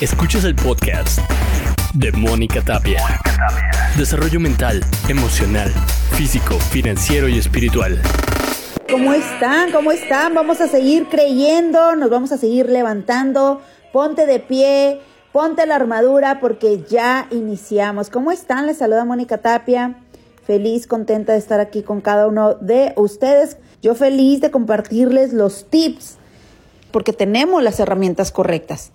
Escuchas el podcast de Mónica Tapia. Desarrollo mental, emocional, físico, financiero y espiritual. ¿Cómo están? ¿Cómo están? Vamos a seguir creyendo, nos vamos a seguir levantando. Ponte de pie, ponte la armadura porque ya iniciamos. ¿Cómo están? Les saluda Mónica Tapia. Feliz, contenta de estar aquí con cada uno de ustedes. Yo feliz de compartirles los tips porque tenemos las herramientas correctas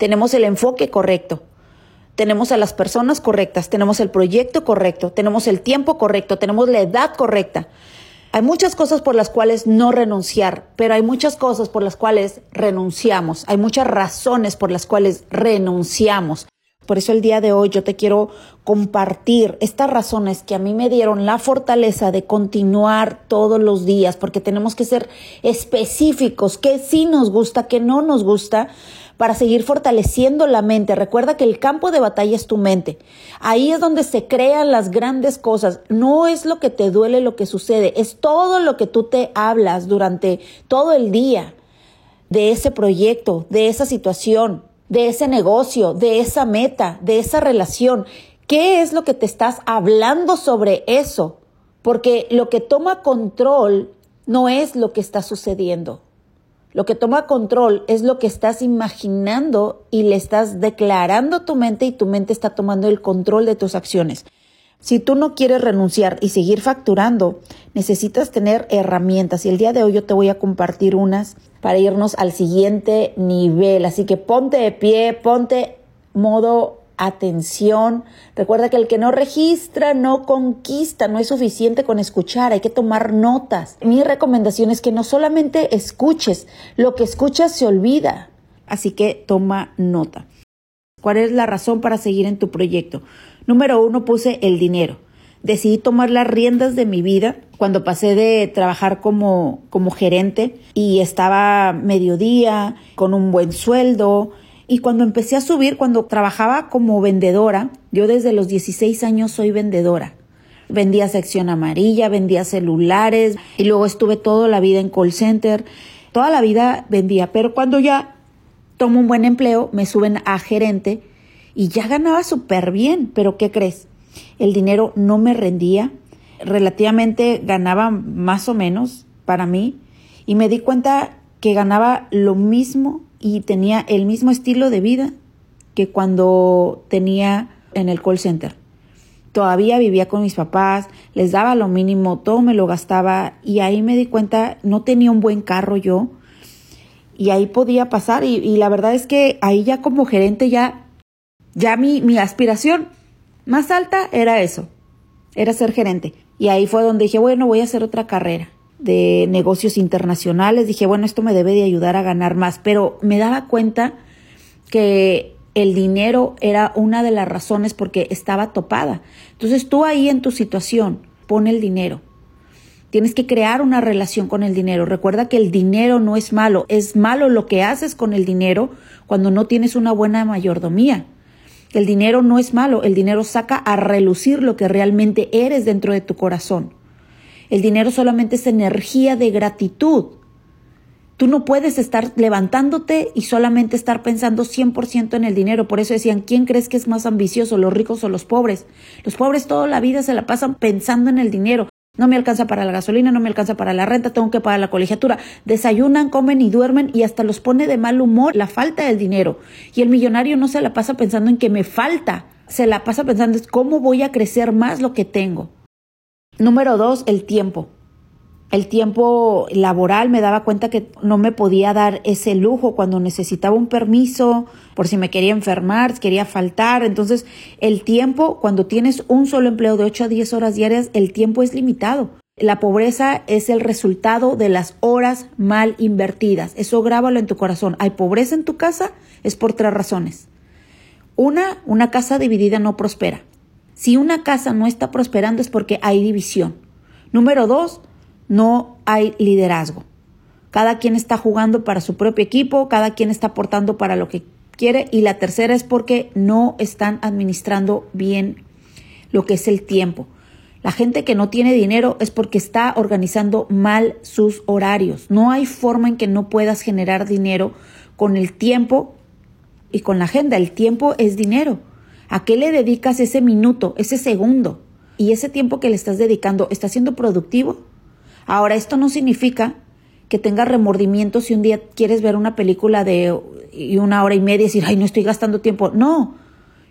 tenemos el enfoque correcto, tenemos a las personas correctas, tenemos el proyecto correcto, tenemos el tiempo correcto, tenemos la edad correcta. Hay muchas cosas por las cuales no renunciar, pero hay muchas cosas por las cuales renunciamos, hay muchas razones por las cuales renunciamos. Por eso el día de hoy yo te quiero compartir estas razones que a mí me dieron la fortaleza de continuar todos los días, porque tenemos que ser específicos, qué sí nos gusta, qué no nos gusta, para seguir fortaleciendo la mente. Recuerda que el campo de batalla es tu mente. Ahí es donde se crean las grandes cosas. No es lo que te duele lo que sucede, es todo lo que tú te hablas durante todo el día de ese proyecto, de esa situación, de ese negocio, de esa meta, de esa relación. ¿Qué es lo que te estás hablando sobre eso? Porque lo que toma control no es lo que está sucediendo. Lo que toma control es lo que estás imaginando y le estás declarando a tu mente y tu mente está tomando el control de tus acciones. Si tú no quieres renunciar y seguir facturando, necesitas tener herramientas y el día de hoy yo te voy a compartir unas para irnos al siguiente nivel. Así que ponte de pie, ponte modo atención. Recuerda que el que no registra no conquista, no es suficiente con escuchar, hay que tomar notas. Mi recomendación es que no solamente escuches, lo que escuchas se olvida. Así que toma nota. ¿Cuál es la razón para seguir en tu proyecto? Número uno, puse el dinero. Decidí tomar las riendas de mi vida cuando pasé de trabajar como, como gerente y estaba mediodía, con un buen sueldo, y cuando empecé a subir, cuando trabajaba como vendedora, yo desde los 16 años soy vendedora. Vendía sección amarilla, vendía celulares y luego estuve toda la vida en call center. Toda la vida vendía, pero cuando ya tomo un buen empleo, me suben a gerente y ya ganaba súper bien. Pero ¿qué crees? El dinero no me rendía. Relativamente ganaba más o menos para mí y me di cuenta que ganaba lo mismo y tenía el mismo estilo de vida que cuando tenía en el call center. Todavía vivía con mis papás, les daba lo mínimo, todo me lo gastaba y ahí me di cuenta, no tenía un buen carro yo y ahí podía pasar y, la verdad es que ahí ya como gerente ya, ya mi, mi aspiración más alta era eso, era ser gerente. Y ahí fue donde dije, bueno, voy a hacer otra carrera de negocios internacionales. Dije, bueno, esto me debe de ayudar a ganar más, pero me daba cuenta que el dinero era una de las razones porque estaba topada. Entonces tú ahí en tu situación, pon el dinero. Tienes que crear una relación con el dinero. Recuerda que el dinero no es malo, es malo lo que haces con el dinero cuando no tienes una buena mayordomía. El dinero no es malo, el dinero saca a relucir lo que realmente eres dentro de tu corazón. El dinero solamente es energía de gratitud. Tú no puedes estar levantándote y solamente estar pensando 100% en el dinero. Por eso decían, ¿quién crees que es más ambicioso, los ricos o los pobres? Los pobres toda la vida se la pasan pensando en el dinero. No me alcanza para la gasolina, no me alcanza para la renta, tengo que pagar la colegiatura. Desayunan, comen y duermen y hasta los pone de mal humor la falta del dinero. Y el millonario no se la pasa pensando en que me falta, se la pasa pensando en cómo voy a crecer más lo que tengo. Número dos, el tiempo. El tiempo laboral me daba cuenta que no me podía dar ese lujo cuando necesitaba un permiso, por si me quería enfermar, quería faltar. Entonces, el tiempo, cuando tienes un solo empleo de 8 a 10 horas diarias, el tiempo es limitado. La pobreza es el resultado de las horas mal invertidas. Eso grábalo en tu corazón. Hay pobreza en tu casa, es por tres razones. Una, una casa dividida no prospera. Si una casa no está prosperando es porque hay división. Número dos, no hay liderazgo. Cada quien está jugando para su propio equipo, cada quien está aportando para lo que quiere. Y la tercera es porque no están administrando bien lo que es el tiempo. La gente que no tiene dinero es porque está organizando mal sus horarios. No hay forma en que no puedas generar dinero con el tiempo y con la agenda. El tiempo es dinero. ¿A qué le dedicas ese minuto, ese segundo? Y ese tiempo que le estás dedicando, ¿está siendo productivo? Ahora, esto no significa que tengas remordimiento si un día quieres ver una película de una hora y media y decir, ay, no estoy gastando tiempo. No,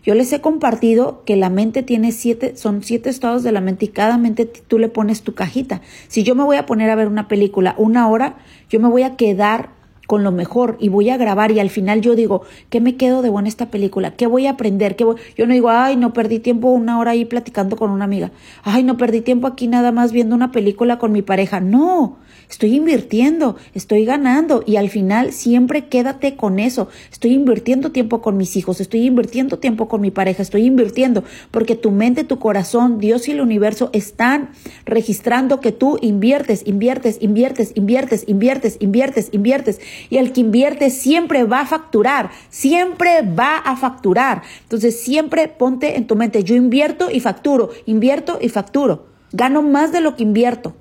yo les he compartido que la mente tiene siete, son siete estados de la mente y cada mente tú le pones tu cajita. Si yo me voy a poner a ver una película una hora, yo me voy a quedar con lo mejor y voy a grabar y al final yo digo, ¿qué me quedo de buena esta película? ¿Qué voy a aprender? ¿Qué Yo no digo, ay, no perdí tiempo una hora ahí platicando con una amiga. Ay, no perdí tiempo aquí nada más viendo una película con mi pareja. No, estoy invirtiendo, estoy ganando y al final siempre quédate con eso. Estoy invirtiendo tiempo con mis hijos, estoy invirtiendo tiempo con mi pareja, estoy invirtiendo porque tu mente, tu corazón, Dios y el universo están registrando que tú inviertes, inviertes, inviertes, inviertes, inviertes, inviertes, inviertes y el que invierte siempre va a facturar, siempre va a facturar. Entonces siempre ponte en tu mente, yo invierto y facturo, invierto y facturo. Gano más de lo que invierto.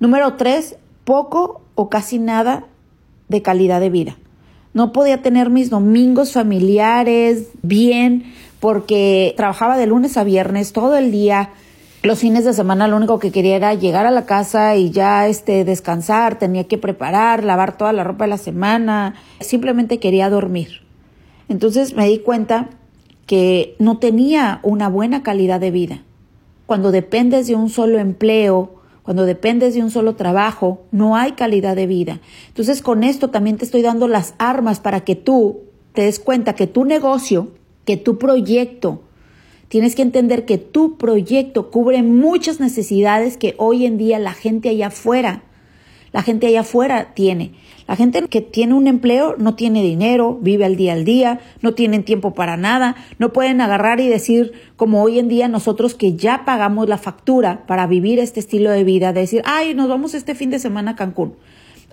Número tres, poco o casi nada de calidad de vida. No podía tener mis domingos familiares bien porque trabajaba de lunes a viernes todo el día los fines de semana lo único que quería era llegar a la casa y ya este descansar, tenía que preparar, lavar toda la ropa de la semana, simplemente quería dormir. Entonces me di cuenta que no tenía una buena calidad de vida. Cuando dependes de un solo empleo, cuando dependes de un solo trabajo, no hay calidad de vida. Entonces con esto también te estoy dando las armas para que tú te des cuenta que tu negocio, que tu proyecto, Tienes que entender que tu proyecto cubre muchas necesidades que hoy en día la gente allá afuera, la gente allá afuera tiene. La gente que tiene un empleo no tiene dinero, vive al día al día, no tienen tiempo para nada, no pueden agarrar y decir, como hoy en día nosotros que ya pagamos la factura para vivir este estilo de vida, de decir, ay, nos vamos este fin de semana a Cancún.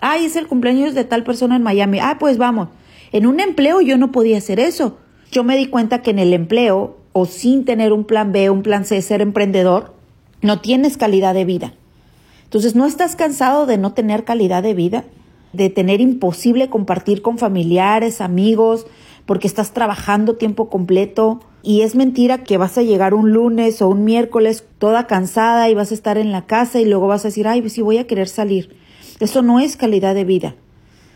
Ay, es el cumpleaños de tal persona en Miami. Ah, pues vamos. En un empleo yo no podía hacer eso. Yo me di cuenta que en el empleo o sin tener un plan B, un plan C, ser emprendedor, no tienes calidad de vida. Entonces, ¿no estás cansado de no tener calidad de vida? De tener imposible compartir con familiares, amigos, porque estás trabajando tiempo completo y es mentira que vas a llegar un lunes o un miércoles toda cansada y vas a estar en la casa y luego vas a decir, ay, sí voy a querer salir. Eso no es calidad de vida.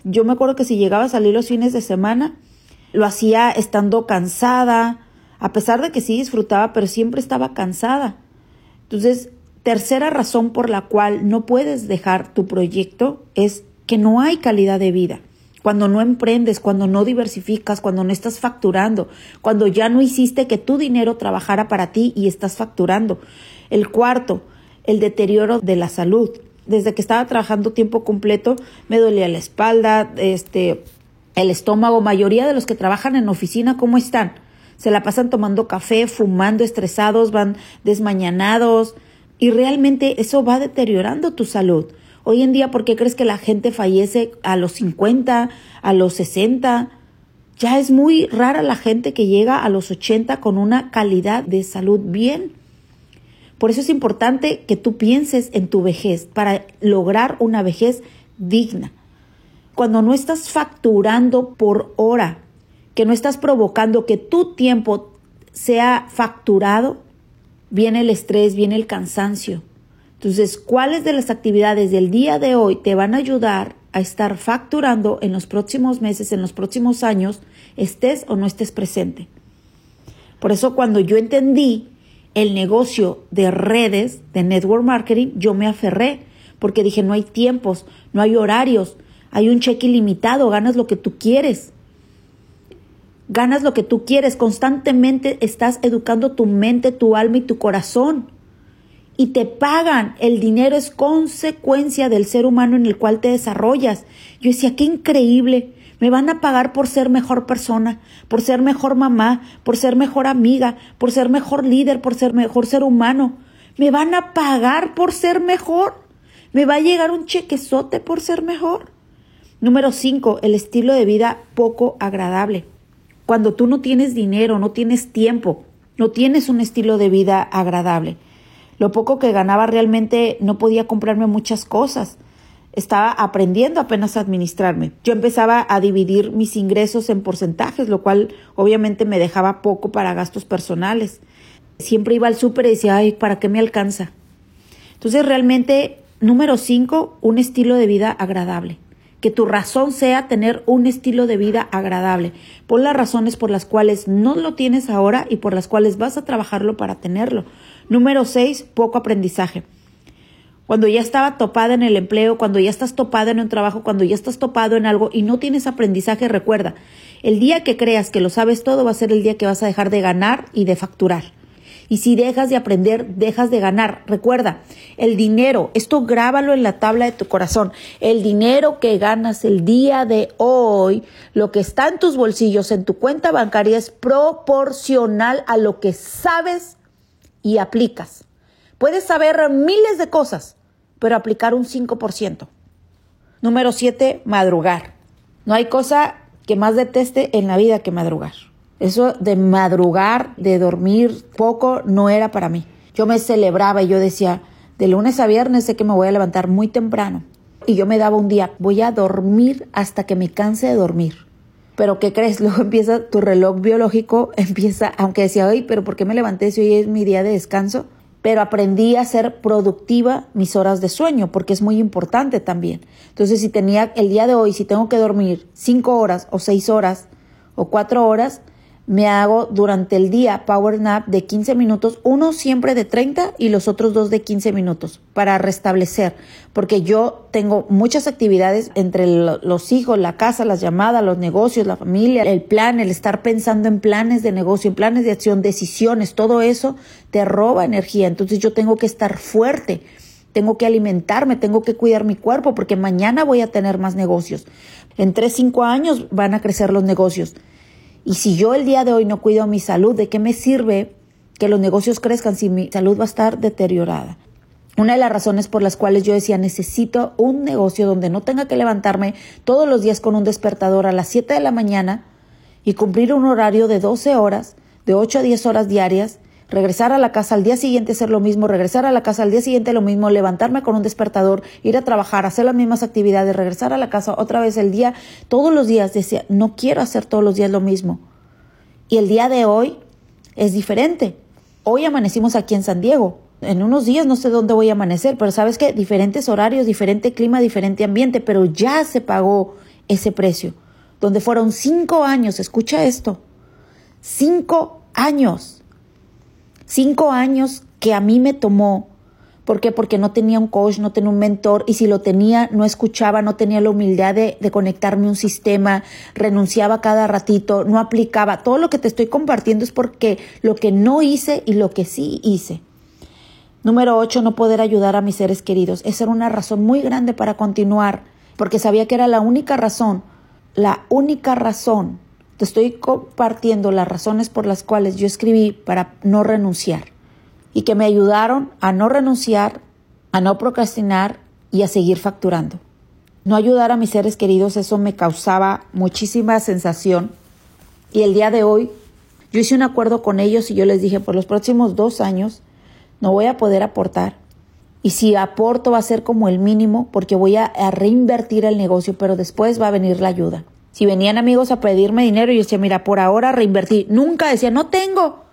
Yo me acuerdo que si llegaba a salir los fines de semana, lo hacía estando cansada, a pesar de que sí disfrutaba, pero siempre estaba cansada. Entonces, tercera razón por la cual no puedes dejar tu proyecto es que no hay calidad de vida. Cuando no emprendes, cuando no diversificas, cuando no estás facturando, cuando ya no hiciste que tu dinero trabajara para ti y estás facturando. El cuarto, el deterioro de la salud. Desde que estaba trabajando tiempo completo, me dolía la espalda, este, el estómago. Mayoría de los que trabajan en oficina, ¿cómo están? se la pasan tomando café, fumando, estresados, van desmañanados y realmente eso va deteriorando tu salud. Hoy en día, ¿por qué crees que la gente fallece a los 50, a los 60? Ya es muy rara la gente que llega a los 80 con una calidad de salud bien. Por eso es importante que tú pienses en tu vejez para lograr una vejez digna. Cuando no estás facturando por hora, que no estás provocando que tu tiempo sea facturado, viene el estrés, viene el cansancio. Entonces, ¿cuáles de las actividades del día de hoy te van a ayudar a estar facturando en los próximos meses, en los próximos años, estés o no estés presente? Por eso cuando yo entendí el negocio de redes, de network marketing, yo me aferré, porque dije, no hay tiempos, no hay horarios, hay un cheque ilimitado, ganas lo que tú quieres ganas lo que tú quieres, constantemente estás educando tu mente, tu alma y tu corazón. Y te pagan, el dinero es consecuencia del ser humano en el cual te desarrollas. Yo decía, qué increíble, me van a pagar por ser mejor persona, por ser mejor mamá, por ser mejor amiga, por ser mejor líder, por ser mejor ser humano. Me van a pagar por ser mejor. Me va a llegar un chequezote por ser mejor. Número cinco, el estilo de vida poco agradable cuando tú no tienes dinero, no tienes tiempo, no tienes un estilo de vida agradable. Lo poco que ganaba realmente no podía comprarme muchas cosas. estaba aprendiendo apenas a administrarme. Yo empezaba a dividir mis ingresos en porcentajes, lo cual obviamente me dejaba poco para gastos personales. Siempre iba al súper y decía, ay, ¿para qué me alcanza? Entonces realmente, número cinco, un estilo de vida agradable. Que tu razón sea tener un estilo de vida agradable, por las razones por las cuales no lo tienes ahora y por las cuales vas a trabajarlo para tenerlo. Número seis, poco aprendizaje cuando ya estaba topada en el empleo, cuando ya estás topada en un trabajo, cuando ya estás topado en algo y no tienes aprendizaje, recuerda, el día que creas que lo sabes todo va a ser el día que vas a dejar de ganar y de facturar. Y si dejas de aprender, dejas de ganar. Recuerda, el dinero, esto grábalo en la tabla de tu corazón. El dinero que ganas el día de hoy, lo que está en tus bolsillos, en tu cuenta bancaria, es proporcional a lo que sabes y aplicas. Puedes saber miles de cosas, pero aplicar un 5%. Número 7, madrugar. No hay cosa que más deteste en la vida que madrugar. Eso de madrugar, de dormir poco, no era para mí. Yo me celebraba y yo decía, de lunes a viernes sé que me voy a levantar muy temprano. Y yo me daba un día, voy a dormir hasta que me canse de dormir. Pero ¿qué crees? Luego empieza tu reloj biológico, empieza, aunque decía, hoy, pero ¿por qué me levanté si hoy es mi día de descanso? pero aprendí a ser productiva mis horas de sueño, porque es muy importante también. Entonces, si tenía el día de hoy, si tengo que dormir cinco horas o seis horas o cuatro horas, me hago durante el día power nap de 15 minutos, uno siempre de 30 y los otros dos de 15 minutos para restablecer, porque yo tengo muchas actividades entre los hijos, la casa, las llamadas, los negocios, la familia, el plan, el estar pensando en planes de negocio, en planes de acción, decisiones, todo eso te roba energía, entonces yo tengo que estar fuerte. Tengo que alimentarme, tengo que cuidar mi cuerpo porque mañana voy a tener más negocios. En tres, cinco años van a crecer los negocios. Y si yo el día de hoy no cuido mi salud, ¿de qué me sirve que los negocios crezcan si mi salud va a estar deteriorada? Una de las razones por las cuales yo decía necesito un negocio donde no tenga que levantarme todos los días con un despertador a las 7 de la mañana y cumplir un horario de 12 horas, de 8 a 10 horas diarias, regresar a la casa al día siguiente hacer lo mismo, regresar a la casa al día siguiente lo mismo, levantarme con un despertador, ir a trabajar, hacer las mismas actividades, regresar a la casa otra vez el día, todos los días decía, no quiero hacer todos los días lo mismo. Y el día de hoy es diferente. Hoy amanecimos aquí en San Diego. En unos días no sé dónde voy a amanecer, pero sabes que diferentes horarios, diferente clima, diferente ambiente, pero ya se pagó ese precio. Donde fueron cinco años, escucha esto, cinco años Cinco años que a mí me tomó. ¿Por qué? Porque no tenía un coach, no tenía un mentor y si lo tenía, no escuchaba, no tenía la humildad de, conectarme a un sistema, renunciaba cada ratito, no aplicaba. Todo lo que te estoy compartiendo es porque lo que no hice y lo que sí hice. Número ocho, no poder ayudar a mis seres queridos. Esa era una razón muy grande para continuar, porque sabía que era la única razón, la única razón te estoy compartiendo las razones por las cuales yo escribí para no renunciar y que me ayudaron a no renunciar, a no procrastinar y a seguir facturando. No ayudar a mis seres queridos, eso me causaba muchísima sensación. Y el día de hoy, yo hice un acuerdo con ellos y yo les dije, por los próximos dos años no voy a poder aportar. Y si aporto va a ser como el mínimo porque voy a, a reinvertir el negocio, pero después va a venir la ayuda. Si venían amigos a pedirme dinero, yo decía, mira, por ahora reinvertí. Nunca decía, no tengo.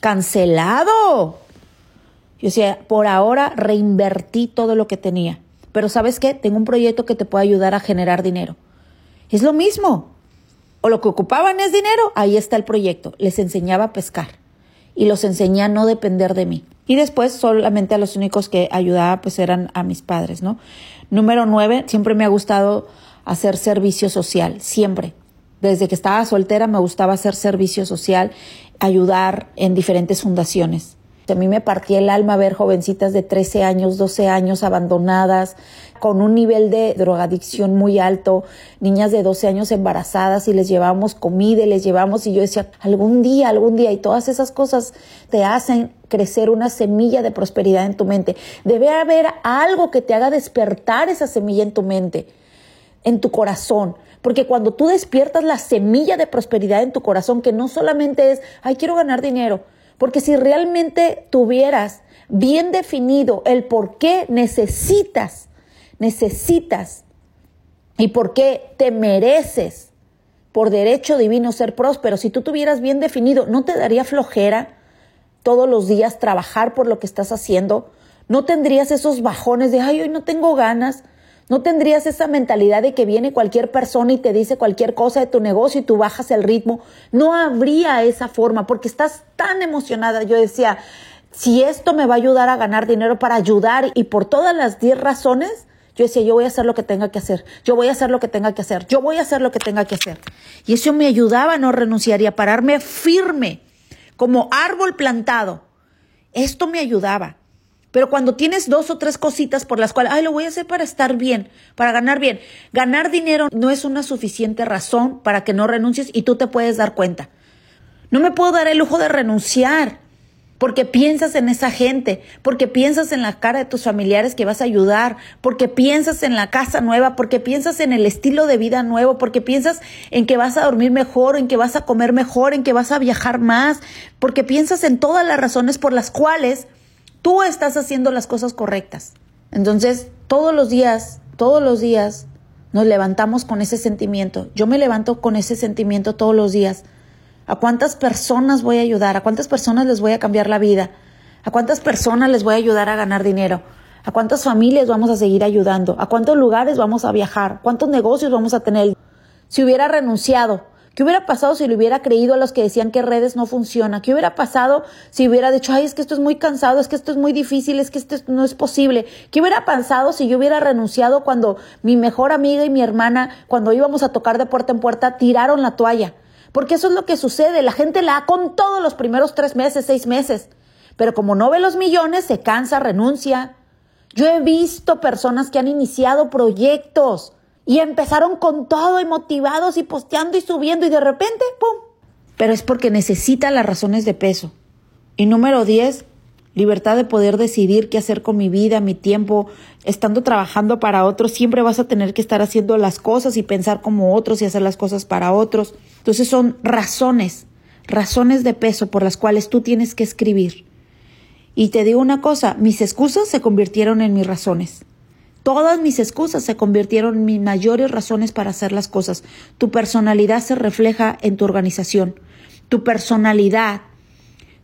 Cancelado. Yo decía, por ahora reinvertí todo lo que tenía. Pero sabes qué? Tengo un proyecto que te puede ayudar a generar dinero. Es lo mismo. O lo que ocupaban es dinero, ahí está el proyecto. Les enseñaba a pescar. Y los enseñé a no depender de mí. Y después solamente a los únicos que ayudaba pues eran a mis padres, ¿no? Número nueve, siempre me ha gustado hacer servicio social, siempre. Desde que estaba soltera me gustaba hacer servicio social, ayudar en diferentes fundaciones. A mí me partía el alma ver jovencitas de 13 años, 12 años abandonadas, con un nivel de drogadicción muy alto, niñas de 12 años embarazadas y les llevamos comida y les llevamos y yo decía, algún día, algún día, y todas esas cosas te hacen crecer una semilla de prosperidad en tu mente. Debe haber algo que te haga despertar esa semilla en tu mente en tu corazón. Porque cuando tú despiertas la semilla de prosperidad en tu corazón, que no solamente es, ay, quiero ganar dinero, porque si realmente tuvieras bien definido el por qué necesitas, necesitas y por qué te mereces por derecho divino ser próspero. Si tú tuvieras bien definido, ¿no te daría flojera todos los días trabajar por lo que estás haciendo? ¿No tendrías esos bajones de, ay, hoy no tengo ganas? ¿No tendrías esa mentalidad de que viene cualquier persona y te dice cualquier cosa de tu negocio y tú bajas el ritmo? No habría esa forma porque estás tan emocionada. Yo decía, si esto me va a ayudar a ganar dinero para ayudar y por todas las 10 razones, yo decía, yo voy a hacer lo que tenga que hacer, yo voy a hacer lo que tenga que hacer, yo voy a hacer lo que tenga que hacer. Y eso me ayudaba a no renunciar y a pararme firme, como árbol plantado. Esto me ayudaba. Pero cuando tienes dos o tres cositas por las cuales, ay, lo voy a hacer para estar bien, para ganar bien. Ganar dinero no es una suficiente razón para que no renuncies y tú te puedes dar cuenta. No me puedo dar el lujo de renunciar porque piensas en esa gente, porque piensas en la cara de tus familiares que vas a ayudar, porque piensas en la casa nueva, porque piensas en el estilo de vida nuevo, porque piensas en que vas a dormir mejor, en que vas a comer mejor, en que vas a viajar más, porque piensas en todas las razones por las cuales tú estás haciendo las cosas correctas. Entonces, todos los días, todos los días nos levantamos con ese sentimiento. Yo me levanto con ese sentimiento todos los días. ¿A cuántas personas voy a ayudar? ¿A cuántas personas les voy a cambiar la vida? ¿A cuántas personas les voy a ayudar a ganar dinero? ¿A cuántas familias vamos a seguir ayudando? ¿A cuántos lugares vamos a viajar? ¿Cuántos negocios vamos a tener? Si hubiera renunciado ¿Qué hubiera pasado si le hubiera creído a los que decían que redes no funciona? ¿Qué hubiera pasado si hubiera dicho, ay, es que esto es muy cansado, es que esto es muy difícil, es que esto no es posible? ¿Qué hubiera pasado si yo hubiera renunciado cuando mi mejor amiga y mi hermana, cuando íbamos a tocar de puerta en puerta, tiraron la toalla? Porque eso es lo que sucede. La gente la ha con todos los primeros tres meses, seis meses. Pero como no ve los millones, se cansa, renuncia. Yo he visto personas que han iniciado proyectos y empezaron con todo y motivados y posteando y subiendo y de repente, ¡pum! Pero es porque necesita las razones de peso. Y número 10, libertad de poder decidir qué hacer con mi vida, mi tiempo. Estando trabajando para otros, siempre vas a tener que estar haciendo las cosas y pensar como otros y hacer las cosas para otros. Entonces son razones, razones de peso por las cuales tú tienes que escribir. Y te digo una cosa, mis excusas se convirtieron en mis razones. Todas mis excusas se convirtieron en mis mayores razones para hacer las cosas. Tu personalidad se refleja en tu organización. Tu personalidad,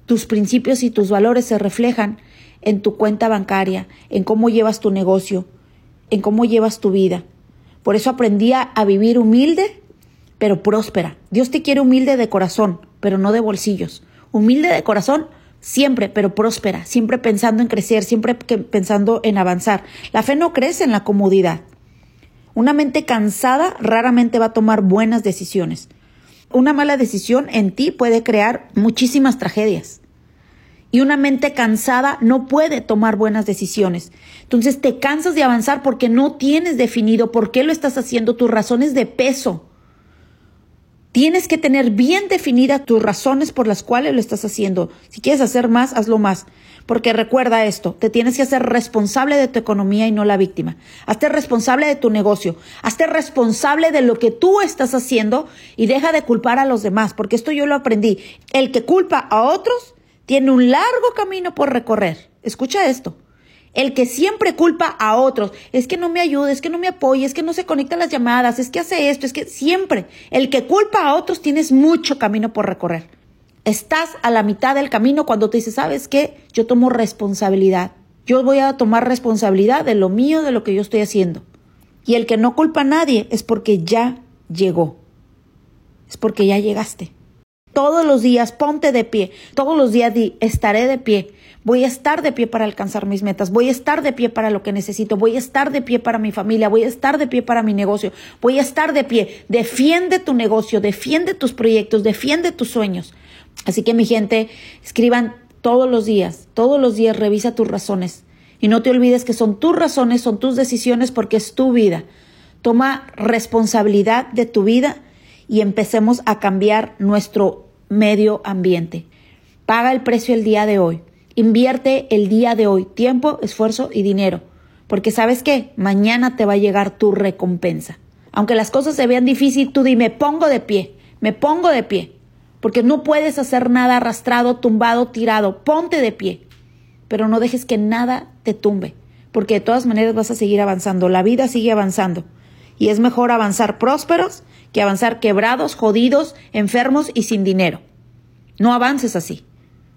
tus principios y tus valores se reflejan en tu cuenta bancaria, en cómo llevas tu negocio, en cómo llevas tu vida. Por eso aprendí a vivir humilde, pero próspera. Dios te quiere humilde de corazón, pero no de bolsillos. Humilde de corazón, siempre, pero próspera, siempre pensando en crecer, siempre pensando en avanzar. La fe no crece en la comodidad. Una mente cansada raramente va a tomar buenas decisiones. Una mala decisión en ti puede crear muchísimas tragedias. Y una mente cansada no puede tomar buenas decisiones. Entonces te cansas de avanzar porque no tienes definido por qué lo estás haciendo, tus razones de peso. Tienes que tener bien definidas tus razones por las cuales lo estás haciendo. Si quieres hacer más, hazlo más. Porque recuerda esto, te tienes que hacer responsable de tu economía y no la víctima. Hazte responsable de tu negocio. Hazte responsable de lo que tú estás haciendo y deja de culpar a los demás, porque esto yo lo aprendí. El que culpa a otros tiene un largo camino por recorrer. Escucha esto. El que siempre culpa a otros, es que no me ayuda, es que no me apoya, es que no se conecta a las llamadas, es que hace esto, es que siempre, el que culpa a otros tienes mucho camino por recorrer. Estás a la mitad del camino cuando te dices, ¿sabes qué? Yo tomo responsabilidad. Yo voy a tomar responsabilidad de lo mío, de lo que yo estoy haciendo. Y el que no culpa a nadie es porque ya llegó. Es porque ya llegaste. Todos los días ponte de pie. Todos los días di, estaré de pie. Voy a estar de pie para alcanzar mis metas. Voy a estar de pie para lo que necesito. Voy a estar de pie para mi familia. Voy a estar de pie para mi negocio. Voy a estar de pie. Defiende tu negocio. Defiende tus proyectos. Defiende tus sueños. Así que mi gente, escriban todos los días. Todos los días revisa tus razones. Y no te olvides que son tus razones, son tus decisiones porque es tu vida. Toma responsabilidad de tu vida y empecemos a cambiar nuestro medio ambiente. Paga el precio el día de hoy. Invierte el día de hoy tiempo, esfuerzo y dinero. Porque sabes qué, mañana te va a llegar tu recompensa. Aunque las cosas se vean difíciles, tú dime, pongo de pie, me pongo de pie. Porque no puedes hacer nada arrastrado, tumbado, tirado. Ponte de pie. Pero no dejes que nada te tumbe. porque de todas maneras vas a seguir avanzando. La vida sigue avanzando. Y es mejor avanzar prósperos que avanzar quebrados, jodidos, enfermos y sin dinero. No avances así.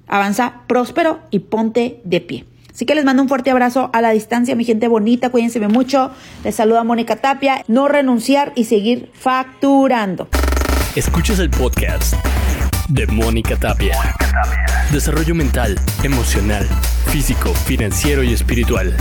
Avanza próspero y ponte de pie. Así que les mando un fuerte abrazo a la distancia, mi gente bonita, cuídense mucho. Les saluda Mónica Tapia. No renunciar y seguir facturando. Escuchas el podcast de Mónica Tapia. Desarrollo mental, emocional, físico, financiero y espiritual.